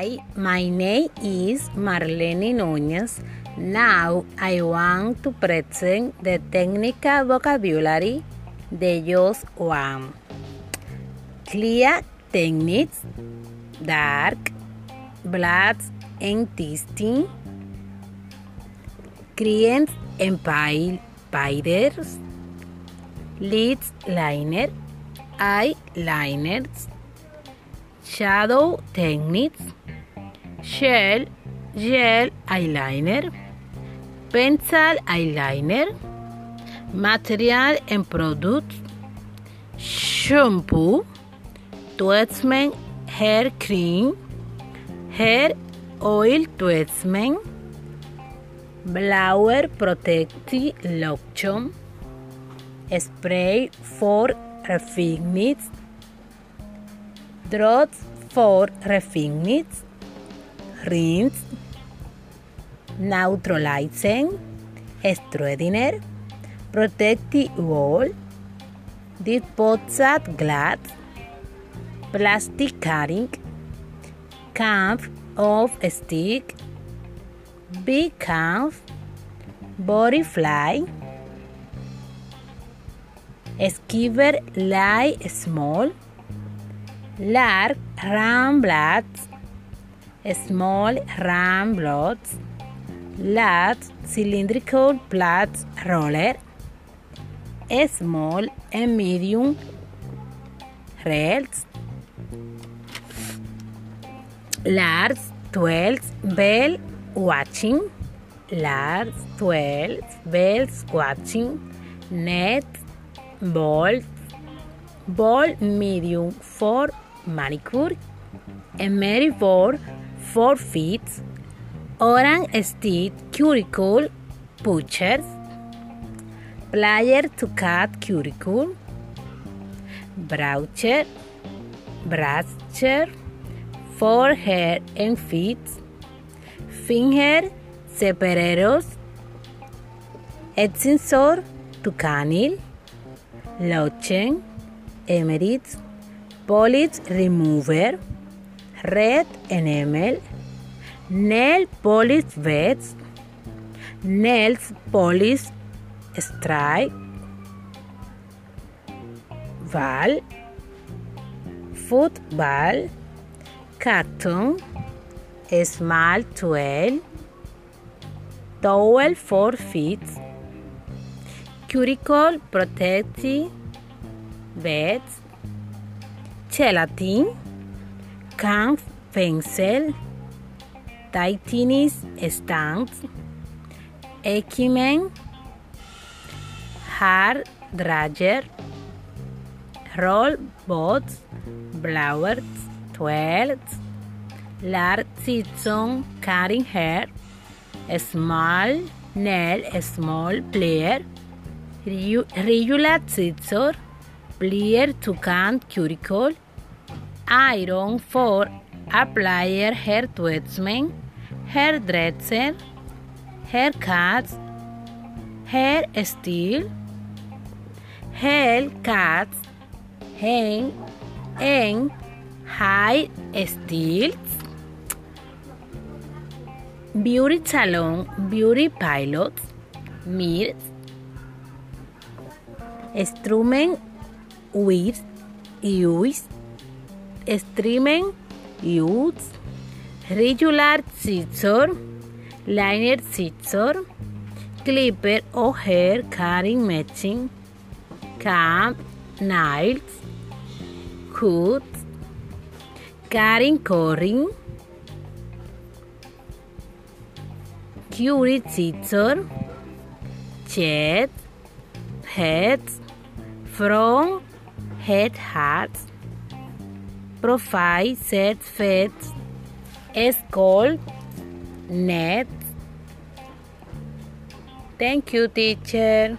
Hi, my name is Marlene Núñez. Now I want to present the technical vocabulary de just one. Clear techniques, dark, black and testing, clients and spiders, lids liner, eyeliners, shadow techniques, shell, gel eyeliner, pencil eyeliner, material and products, shampoo, treatment hair cream, hair oil treatment, blower protective lotion, spray for refinements, drops for refinements, rinse, neutralizing, straightener, protective wall, deposit glass, plastic cutting, camp of stick, big camp, body fly, skiver light small, large blades, small blades, large cylindrical plate roller, small and medium rails, large 12 bell watching, large 12 bells watching, net bolt, ball medium for manicure, for 4 feet, orange stick cuticle pushers, plier to cut cuticle, broocher, brusher for hair and feet, finger extensor to canil, lotion, emeritus, polish remover, red enamel, nail polish beds, nails polish stripe, ball, football, carton, small towel, towel for feet, cuticle protective beds, gelatin, can pencil, titanium stands, equipment, hard dryer, roll boats, blowers, toilets, large season cutting hair, small nail, small player, regular scissor, plier to cut cuticle, iron for applier hair treatment, hair dresser, hair cuts, hair steel, hair cuts, hang, and high steels, beauty salon, beauty pilots, mirrors, instrument with use, streaming use, regular scissor, liner scissor, clipper or hair cutting matching, comb, nails, hoods, cutting coring, curry scissor, jet, heads, from head hats, profile set feds, skull, net. Thank you, teacher.